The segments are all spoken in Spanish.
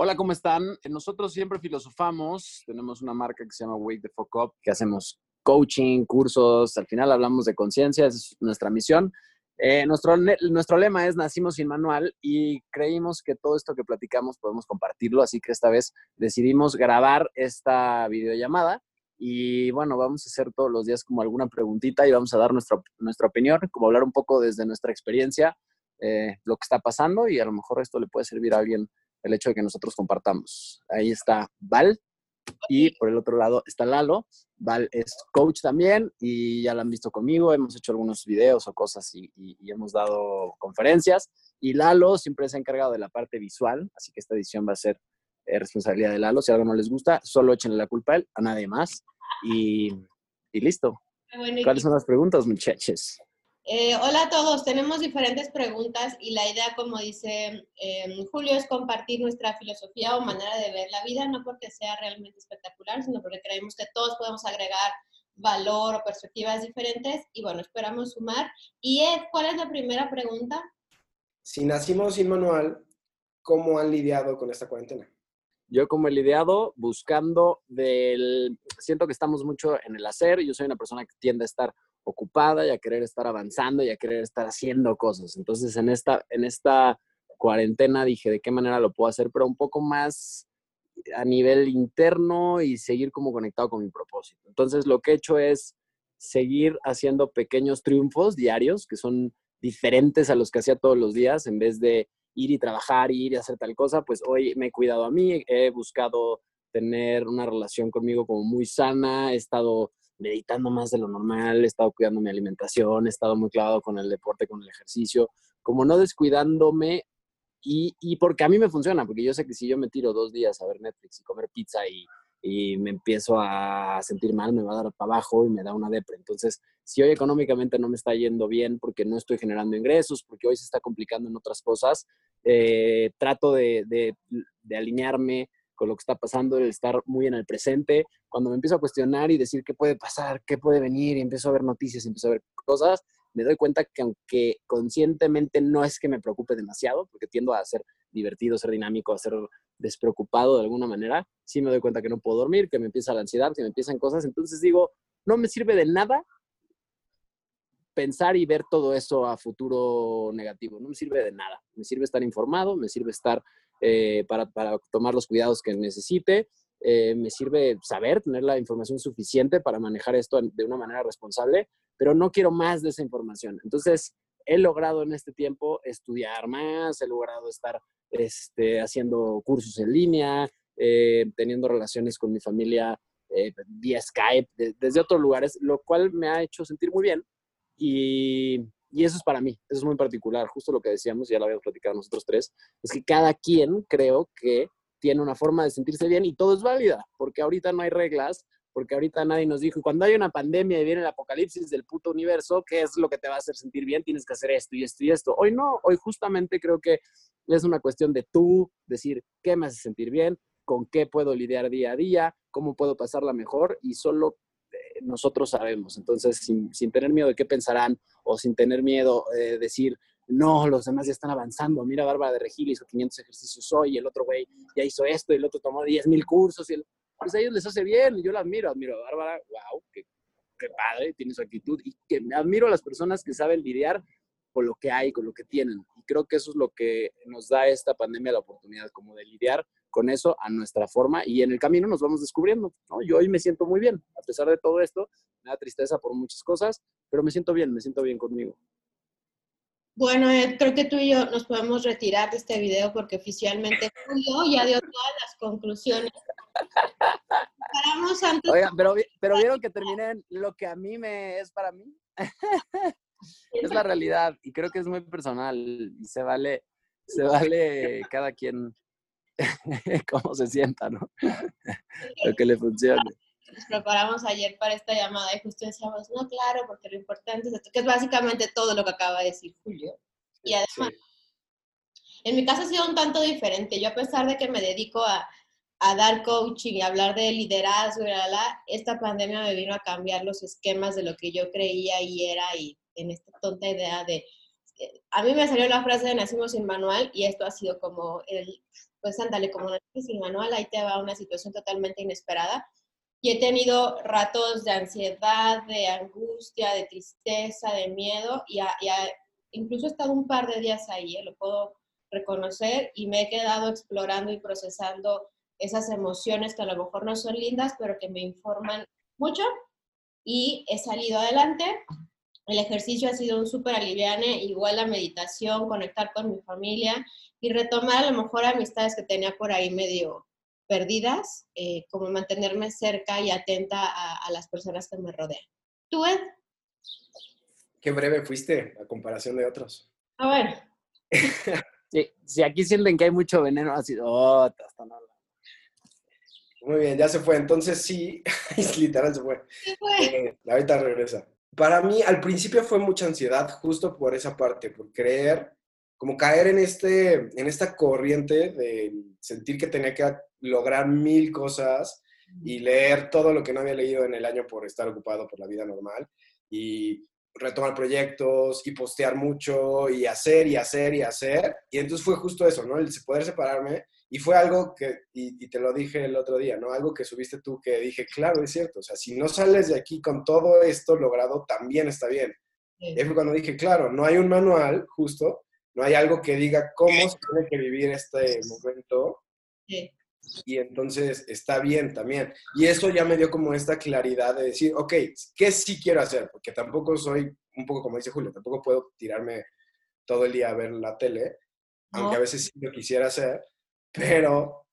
Hola, ¿cómo están? Nosotros siempre filosofamos, tenemos una marca que se llama Wake the Fuck Up, que hacemos coaching, cursos, al final hablamos de conciencia, es nuestra misión. Eh, nuestro, nuestro lema es Nacimos sin manual y creímos que todo esto que platicamos podemos compartirlo, así que esta vez decidimos grabar esta videollamada y bueno, vamos a hacer todos los días como alguna preguntita y vamos a dar nuestra, nuestra opinión, como hablar un poco desde nuestra experiencia, eh, lo que está pasando y a lo mejor esto le puede servir a alguien el hecho de que nosotros compartamos. Ahí está Val y por el otro lado está Lalo. Val es coach también y ya lo han visto conmigo, hemos hecho algunos videos o cosas y, hemos dado conferencias. Y Lalo siempre se ha encargado de la parte visual, así que esta edición va a ser eh, responsabilidad de Lalo. Si algo no les gusta, solo échenle la culpa a él, a nadie más. Y, y listo. ¿Cuáles son las preguntas, muchachos? Eh, hola a todos, tenemos diferentes preguntas y la idea, como dice em, Julio, es compartir nuestra filosofía o manera de ver la vida, no porque sea realmente espectacular, sino porque creemos que todos podemos agregar valor o perspectivas diferentes y bueno, esperamos sumar. Y Ed, ¿cuál es la primera pregunta? Si nacimos sin manual, ¿cómo han lidiado con esta cuarentena? Yo como he lidiado buscando del... Siento que estamos mucho en el hacer, yo soy una persona que tiende a estar ocupada y a querer estar avanzando y a querer estar haciendo cosas. Entonces, en esta, en esta cuarentena dije de qué manera lo puedo hacer, pero un poco más a nivel interno y seguir como conectado con mi propósito. Entonces, lo que he hecho es seguir haciendo pequeños triunfos diarios que son diferentes a los que hacía todos los días, en vez de ir y trabajar, ir y hacer tal cosa, pues hoy me he cuidado a mí, he buscado tener una relación conmigo como muy sana, he estado meditando más de lo normal, he estado cuidando mi alimentación, he estado muy clavado con el deporte, con el ejercicio, como no descuidándome y, y, porque a mí me funciona, porque yo sé que si yo me tiro dos días a ver Netflix y comer pizza y, y me empiezo a sentir mal, me va a dar para abajo y me da una depre. Entonces, si hoy económicamente no me está yendo bien porque no estoy generando ingresos, porque hoy se está complicando en otras cosas, eh, trato de, de, de alinearme con lo que está pasando, el estar muy en el presente. Cuando me empiezo a cuestionar y decir qué puede pasar, qué puede venir, y empiezo a ver noticias, empiezo a ver cosas, me doy cuenta que aunque conscientemente no es que me preocupe demasiado, porque tiendo a ser divertido, ser dinámico, a ser despreocupado de alguna manera, sí me doy cuenta que no puedo dormir, que me empieza la ansiedad, que me empiezan cosas, entonces digo, no me sirve de nada pensar y ver todo eso a futuro negativo, no me sirve de nada, me sirve estar informado, me sirve estar eh, para, tomar los cuidados que necesite. Eh, me sirve saber, tener la información suficiente para manejar esto de una manera responsable, pero no quiero más de esa información. Entonces, he logrado en este tiempo estudiar más, he logrado estar este, haciendo cursos en línea, eh, teniendo relaciones con mi familia vía Skype, desde otros lugares, lo cual me ha hecho sentir muy bien. Y, y eso es para mí, eso es muy particular, justo lo que decíamos, ya lo habíamos platicado nosotros tres, es que cada quien creo que tiene una forma de sentirse bien y todo es válida, porque ahorita no hay reglas, porque ahorita nadie nos dijo, cuando hay una pandemia y viene el apocalipsis del puto universo, ¿qué es lo que te va a hacer sentir bien? Tienes que hacer esto y esto y esto. Hoy no, hoy justamente creo que es una cuestión de tú decir, ¿qué me hace sentir bien? ¿Con qué puedo lidiar día a día? ¿Cómo puedo pasarla mejor? Y solo nosotros sabemos. Entonces, sin, tener miedo de qué pensarán o sin tener miedo de decir, no, los demás ya están avanzando. Mira, Bárbara de Regil hizo 500 ejercicios hoy, el otro güey ya hizo esto, y el otro tomó 10 mil cursos. Y el, pues a ellos les hace bien, yo la admiro, admiro a Bárbara, wow, qué, qué padre, tiene su actitud, y que me admiro a las personas que saben lidiar con lo que hay, con lo que tienen. Y creo que eso es lo que nos da esta pandemia la oportunidad, como de lidiar con eso a nuestra forma y en el camino nos vamos descubriendo. ¿no? Yo hoy me siento muy bien, a pesar de todo esto, me da tristeza por muchas cosas, pero me siento bien, me siento bien conmigo. Bueno, creo que tú y yo nos podemos retirar de este video porque oficialmente Julio ya dio todas las conclusiones. Oigan, pero, pero vieron que terminé en lo que a mí me es para mí. es la realidad y creo que es muy personal y se vale, se vale cada quien cómo se sienta, ¿no? Lo que le funcione. Nos preparamos ayer para esta llamada y justo decíamos, no, claro, porque lo importante es esto, que es básicamente todo lo que acaba de decir Julio. Y además, en mi caso ha sido un tanto diferente. Yo a pesar de que me dedico a, a dar coaching y hablar de liderazgo y la, la, esta pandemia me vino a cambiar los esquemas de lo que yo creía y era y en esta tonta idea de... A mí me salió la frase de nacimos sin manual y esto ha sido como el pues ándale, como no el manual, ahí te va una situación totalmente inesperada. Y he tenido ratos de ansiedad, de angustia, de tristeza, de miedo, y, incluso he estado un par de días ahí, ¿eh? lo puedo reconocer, y me he quedado explorando y procesando esas emociones que a lo mejor no son lindas, pero que me informan mucho, y he salido adelante. El ejercicio ha sido un súper aliviane, igual la meditación, conectar con mi familia y retomar a lo mejor amistades que tenía por ahí medio perdidas, eh, como mantenerme cerca y atenta a, las personas que me rodean. ¿Tú, Ed? Qué breve fuiste a comparación de otros. A ver. si aquí sienten que hay mucho veneno, así, oh, hasta no. Muy bien, ya se fue. Entonces sí, literal se fue. Se fue. Eh, ahorita regresa. Para mí, al principio fue mucha ansiedad, justo por esa parte, por creer, como caer en, este, en esta corriente de sentir que tenía que lograr mil cosas y leer todo lo que no había leído en el año por estar ocupado por la vida normal y retomar proyectos y postear mucho y hacer y hacer y hacer. Y entonces fue justo eso, ¿no? El poder separarme y fue algo que, y, te lo dije el otro día, ¿no? Algo que subiste tú que dije, claro, es cierto, o sea, si no sales de aquí con todo esto logrado, también está bien. Y fue cuando dije, claro, no hay un manual, justo, no hay algo que diga cómo se tiene que vivir este momento. Y entonces está bien también. Y eso ya me dio como esta claridad de decir, ok, ¿qué sí quiero hacer? Porque tampoco soy, un poco como dice Julio, tampoco puedo tirarme todo el día a ver la tele, aunque a veces sí lo quisiera hacer pero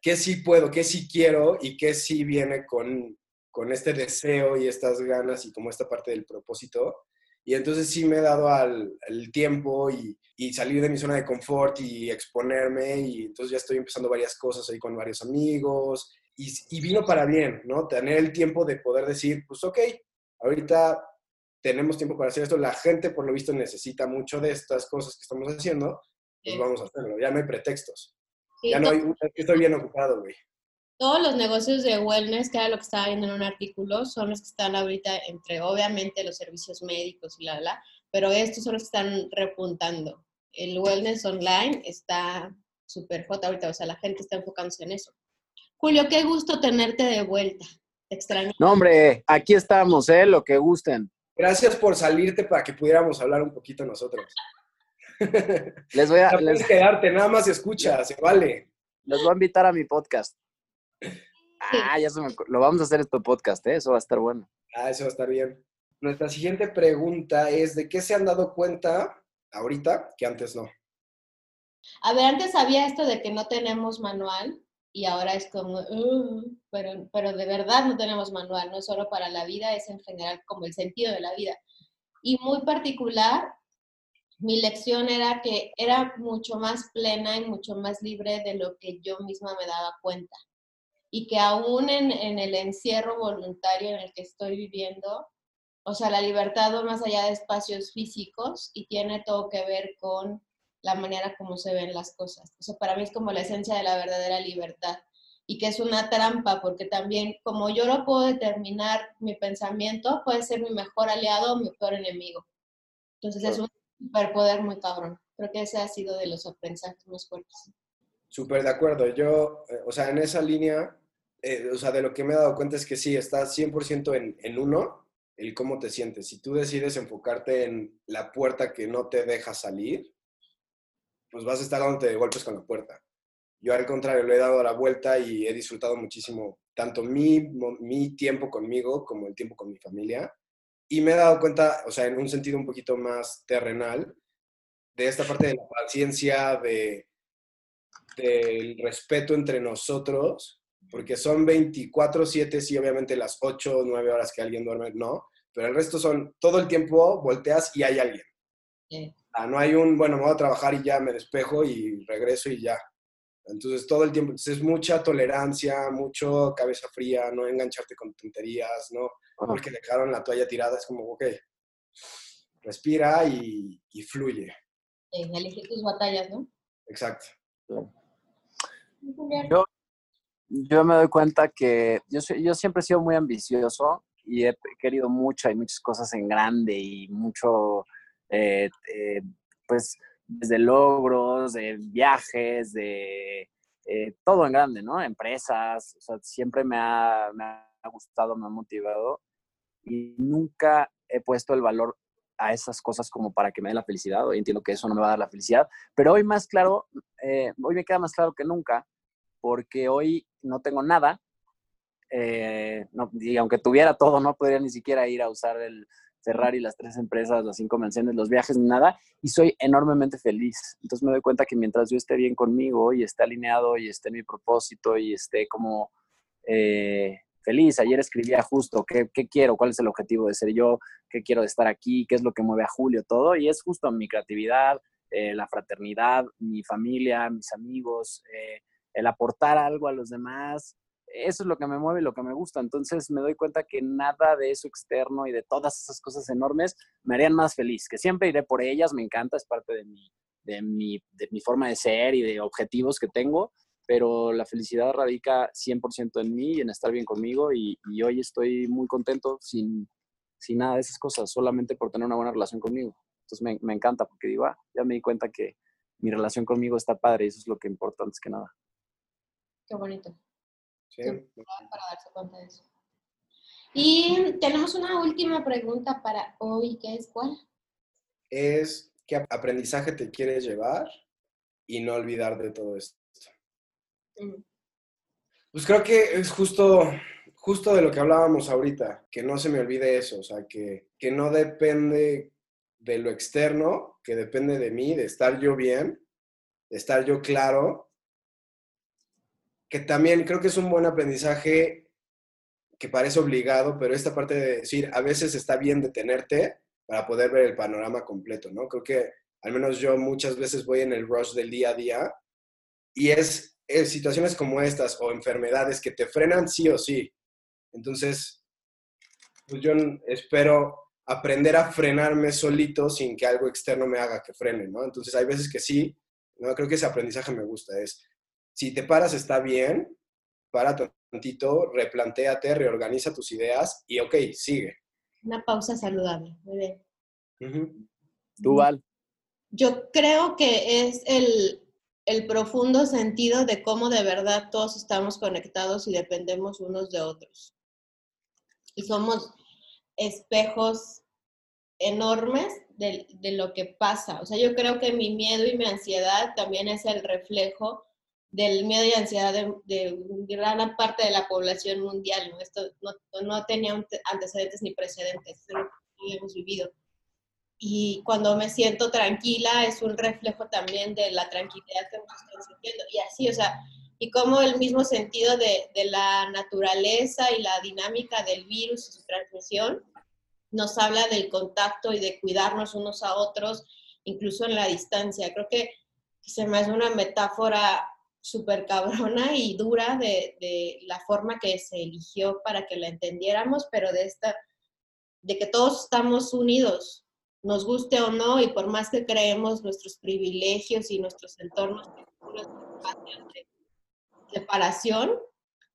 qué sí puedo, qué sí quiero y qué sí viene con, con este deseo y estas ganas y como esta parte del propósito. Y entonces sí me he dado al, tiempo y, y, salir de mi zona de confort y exponerme y entonces ya estoy empezando varias cosas ahí con varios amigos y, y vino para bien, ¿no? Tener el tiempo de poder decir, pues ok, ahorita tenemos tiempo para hacer esto, la gente por lo visto necesita mucho de estas cosas que estamos haciendo, pues vamos a hacerlo, ya no hay pretextos ya no hay, estoy bien ocupado, güey. Todos los negocios de wellness, que era lo que estaba viendo en un artículo, son los que están ahorita entre, obviamente, los servicios médicos y la, la, pero estos son los que están repuntando. El wellness online está súper hot ahorita, o sea, la gente está enfocándose en eso. Julio, qué gusto tenerte de vuelta. Te extraño. No, hombre, aquí estamos, ¿eh? Lo que gusten. Gracias por salirte para que pudiéramos hablar un poquito nosotros. Les voy a. No les... quedarte, nada más escucha, se vale. Les voy a invitar a mi podcast. Ah, ya se me... Lo vamos a hacer esto podcast, ¿eh? Eso va a estar bueno. Ah, eso va a estar bien. Nuestra siguiente pregunta es: ¿de qué se han dado cuenta ahorita que antes no? A ver, antes había esto de que no tenemos manual y ahora es como, pero, pero de verdad no tenemos manual, no es solo para la vida, es en general como el sentido de la vida. Y muy particular, mi lección era que era mucho más plena y mucho más libre de lo que yo misma me daba cuenta. Y que aún en, el encierro voluntario en el que estoy viviendo, o sea, la libertad va más allá de espacios físicos y tiene todo que ver con la manera como se ven las cosas. O sea, para mí es como la esencia de la verdadera libertad y que es una trampa porque también como yo lo puedo determinar mi pensamiento, puede ser mi mejor aliado o mi peor enemigo. Entonces es un superpoder muy cabrón. Creo que ese ha sido de los aprendizajes más fuertes. Súper de acuerdo. Yo, eh, o sea, en esa línea, eh, o sea, de lo que me he dado cuenta es que sí, estás 100% en, en uno, el cómo te sientes. Si tú decides enfocarte en la puerta que no te deja salir, pues vas a estar dándote de golpes con la puerta. Yo al contrario, le he dado la vuelta y he disfrutado muchísimo tanto mi, mi tiempo conmigo como el tiempo con mi familia. Y me he dado cuenta, o sea, en un sentido un poquito más terrenal, de esta parte de la paciencia, de, del respeto entre nosotros, porque son 24/7, sí, obviamente las 8 o 9 horas que alguien duerme, no, pero el resto son todo el tiempo volteas y hay alguien. Ah, no hay un, bueno, me voy a trabajar y ya me despejo y regreso y ya. Entonces, todo el tiempo, es mucha tolerancia, mucho cabeza fría, no engancharte con tonterías, ¿no? porque dejaron la toalla tirada, es como, ok, respira y, fluye. elegir tus batallas, ¿no? Exacto. Yo, yo me doy cuenta que yo, yo siempre he sido muy ambicioso y he querido mucho, hay muchas cosas en grande y mucho, eh, eh, pues, desde logros, de viajes, de eh, todo en grande, ¿no? Empresas, siempre me ha, me ha gustado, me ha motivado y nunca he puesto el valor a esas cosas como para que me dé la felicidad. Hoy entiendo que eso no me va a dar la felicidad, pero hoy más claro, eh, hoy me queda más claro que nunca, porque hoy no tengo nada. Eh, no, y aunque tuviera todo, no podría ni siquiera ir a usar el Ferrari, las tres empresas, las cinco menciones, los viajes, ni nada, y soy enormemente feliz. Entonces me doy cuenta que mientras yo esté bien conmigo y esté alineado y esté en mi propósito y esté como eh, feliz. Ayer escribía justo qué, quiero, cuál es el objetivo de ser yo, qué quiero de estar aquí, qué es lo que mueve a Julio, todo. Y es justo mi creatividad, eh, la fraternidad, mi familia, mis amigos, eh, el aportar algo a los demás. Eso es lo que me mueve y lo que me gusta. Entonces me doy cuenta que nada de eso externo y de todas esas cosas enormes me harían más feliz, que siempre iré por ellas, me encanta, es parte de mi, de mi, de mi forma de ser y de objetivos que tengo, pero la felicidad radica 100% en mí y en estar bien conmigo y, hoy estoy muy contento sin, sin, nada de esas cosas, solamente por tener una buena relación conmigo. Entonces me, encanta porque digo, ah, ya me di cuenta que mi relación conmigo está padre y eso es lo que importa antes que nada. Qué bonito. Sí. para darse cuenta de eso. Y tenemos una última pregunta para hoy, ¿qué es cuál? Es, ¿qué aprendizaje te quieres llevar y no olvidar de todo esto? Pues creo que es justo, justo de lo que hablábamos ahorita, que no se me olvide eso, o sea, que, que no depende de lo externo, que depende de mí, de estar yo bien, de estar yo claro, que también creo que es un buen aprendizaje que parece obligado, pero esta parte de decir, a veces está bien detenerte para poder ver el panorama completo, ¿no? Creo que al menos yo muchas veces voy en el rush del día a día y es en situaciones como estas o enfermedades que te frenan sí o sí. Entonces, pues yo espero aprender a frenarme solito sin que algo externo me haga que frene, ¿no? Entonces hay veces que sí, no creo que ese aprendizaje me gusta, es si te paras está bien, para tantito, replantéate, reorganiza tus ideas y ok, sigue. Una pausa saludable, muy bien. ¿Tú, Val? Yo creo que es el, el profundo sentido de cómo de verdad todos estamos conectados y dependemos unos de otros. Y somos espejos enormes de, lo que pasa. O sea, yo creo que mi miedo y mi ansiedad también es el reflejo del miedo y ansiedad de, gran parte de la población mundial. ¿no? Esto no, no tenía antecedentes ni precedentes, es lo que hemos vivido y cuando me siento tranquila es un reflejo también de la tranquilidad que nos están sintiendo. Y así, o sea, y como el mismo sentido de, de, la naturaleza y la dinámica del virus y su transmisión nos habla del contacto y de cuidarnos unos a otros, incluso en la distancia. Creo que se me hace una metáfora súper cabrona y dura de, de la forma que se eligió para que la entendiéramos, pero de esta, de que todos estamos unidos, nos guste o no, y por más que creemos nuestros privilegios y nuestros entornos de separación,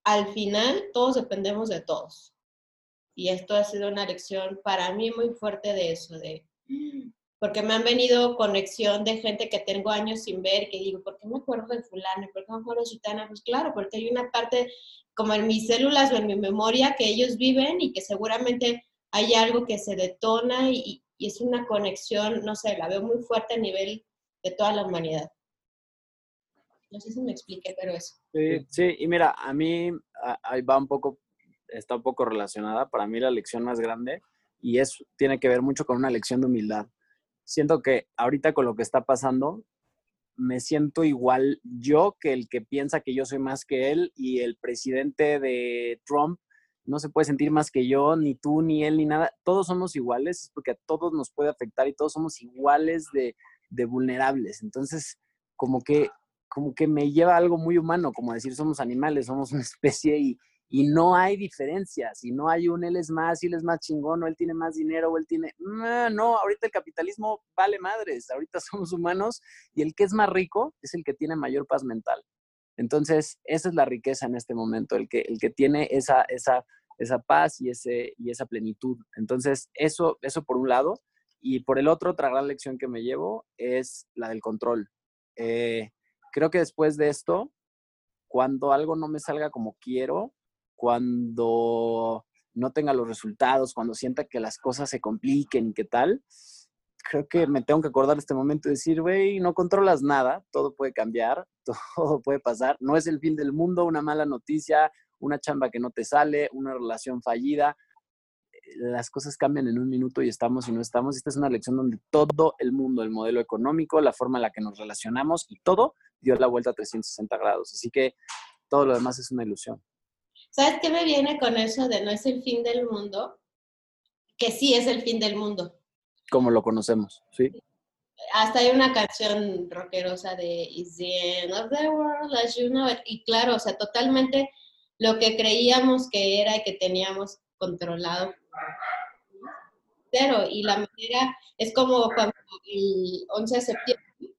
al final todos dependemos de todos. Y esto ha sido una lección para mí muy fuerte de eso, de porque me han venido conexión de gente que tengo años sin ver, que digo, ¿por qué me acuerdo de fulano? ¿Por qué me acuerdo de Chitana? Pues claro, porque hay una parte como en mis células o en mi memoria que ellos viven y que seguramente hay algo que se detona y, y es una conexión, no sé, la veo muy fuerte a nivel de toda la humanidad. No sé si me expliqué, pero eso. Sí, sí, y mira, a mí ahí va un poco, está un poco relacionada, para mí la lección más grande, y es, tiene que ver mucho con una lección de humildad. Siento que ahorita con lo que está pasando, me siento igual yo que el que piensa que yo soy más que él y el presidente de Trump no se puede sentir más que yo, ni tú, ni él, ni nada. Todos somos iguales, porque a todos nos puede afectar y todos somos iguales de, vulnerables. Entonces, como que, como que me lleva algo muy humano, como decir, somos animales, somos una especie y, y no hay diferencias, y no hay un él es más, y él es más chingón, o él tiene más dinero, o él tiene... No, ahorita el capitalismo vale madres, ahorita somos humanos y el que es más rico es el que tiene mayor paz mental. Entonces, esa es la riqueza en este momento, el que, el que tiene esa, esa, esa paz y, ese, y esa plenitud. Entonces, eso, eso por un lado. Y por el otro, otra gran lección que me llevo es la del control. Eh, creo que después de esto, cuando algo no me salga como quiero, cuando no tenga los resultados, cuando sienta que las cosas se compliquen y qué tal, creo que me tengo que acordar este momento y decir, güey, no controlas nada, todo puede cambiar, todo puede pasar, no es el fin del mundo, una mala noticia, una chamba que no te sale, una relación fallida, las cosas cambian en un minuto y estamos y no estamos. Esta es una lección donde todo el mundo, el modelo económico, la forma en la que nos relacionamos y todo dio la vuelta a 360 grados. Así que todo lo demás es una ilusión. ¿Sabes qué me viene con eso de no es el fin del mundo? Que sí es el fin del mundo. Como lo conocemos, ¿sí? Hasta hay una canción rockerosa de Is the end of the world as you know it. Y claro, o sea, totalmente lo que creíamos que era y que teníamos controlado. Pero, y la manera es como cuando el 11 de septiembre,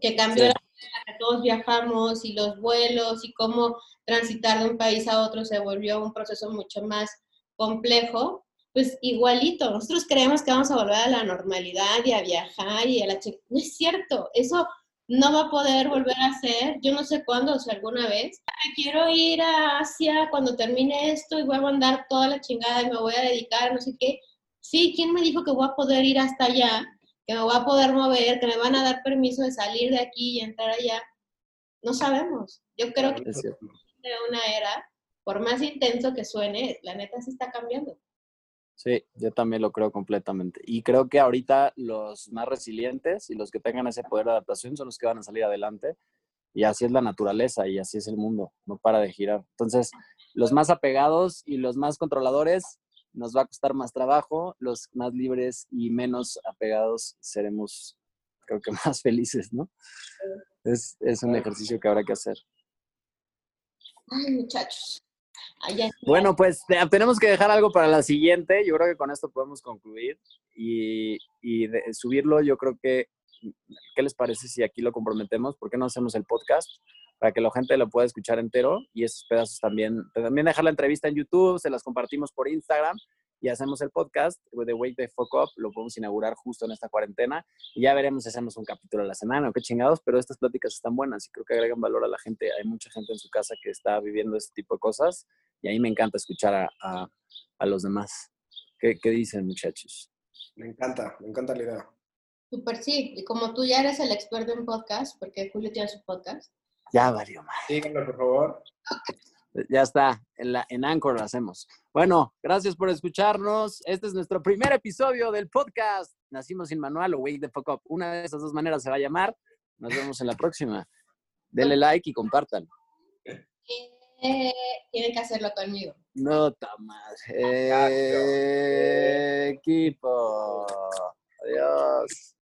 que cambió la que todos viajamos y los vuelos y cómo transitar de un país a otro se volvió un proceso mucho más complejo, pues igualito, nosotros creemos que vamos a volver a la normalidad y a viajar y a la... No es cierto, eso no va a poder volver a ser, yo no sé cuándo, o sea, alguna vez. Quiero ir a Asia cuando termine esto y voy a mandar toda la chingada y me voy a dedicar, no sé qué. Sí, ¿quién me dijo que voy a poder ir hasta allá? Que me voy a poder mover, que me van a dar permiso de salir de aquí y entrar allá. No sabemos. Yo creo que es una era, por más intenso que suene, la neta se está cambiando. Sí, yo también lo creo completamente. Y creo que ahorita los más resilientes y los que tengan ese poder de adaptación son los que van a salir adelante. Y así es la naturaleza y así es el mundo, no para de girar. Entonces, los más apegados y los más controladores nos va a costar más trabajo, los más libres y menos apegados seremos, creo que más felices, ¿no? Es, es un ejercicio que habrá que hacer. Ay, muchachos. Bueno, pues tenemos que dejar algo para la siguiente. Yo creo que con esto podemos concluir y, subirlo. Yo creo que, ¿qué les parece si aquí lo comprometemos? ¿Por qué no hacemos el podcast? Para que la gente lo pueda escuchar entero y esos pedazos también. También dejar la entrevista en YouTube, se las compartimos por Instagram y hacemos el podcast de Wake the Fuck Up, lo podemos inaugurar justo en esta cuarentena y ya veremos si hacemos un capítulo a la semana o qué chingados, pero estas pláticas están buenas y creo que agregan valor a la gente. Hay mucha gente en su casa que está viviendo este tipo de cosas y a mí me encanta escuchar a, a, los demás. ¿Qué, ¿Qué, dicen muchachos? Me encanta, me encanta la idea. Súper sí, y como tú ya eres el experto en podcast, porque Julio tiene su podcast. Ya valió más. Díganme, por favor. Ya está, en, la, en Anchor lo hacemos. Bueno, gracias por escucharnos. Este es nuestro primer episodio del podcast. Nacimos sin manual o Wake the Fuck Up. Una de esas dos maneras se va a llamar. Nos vemos en la próxima. Denle like y compartan. Eh, tienen que hacerlo conmigo. No, más. Eh, equipo. Adiós.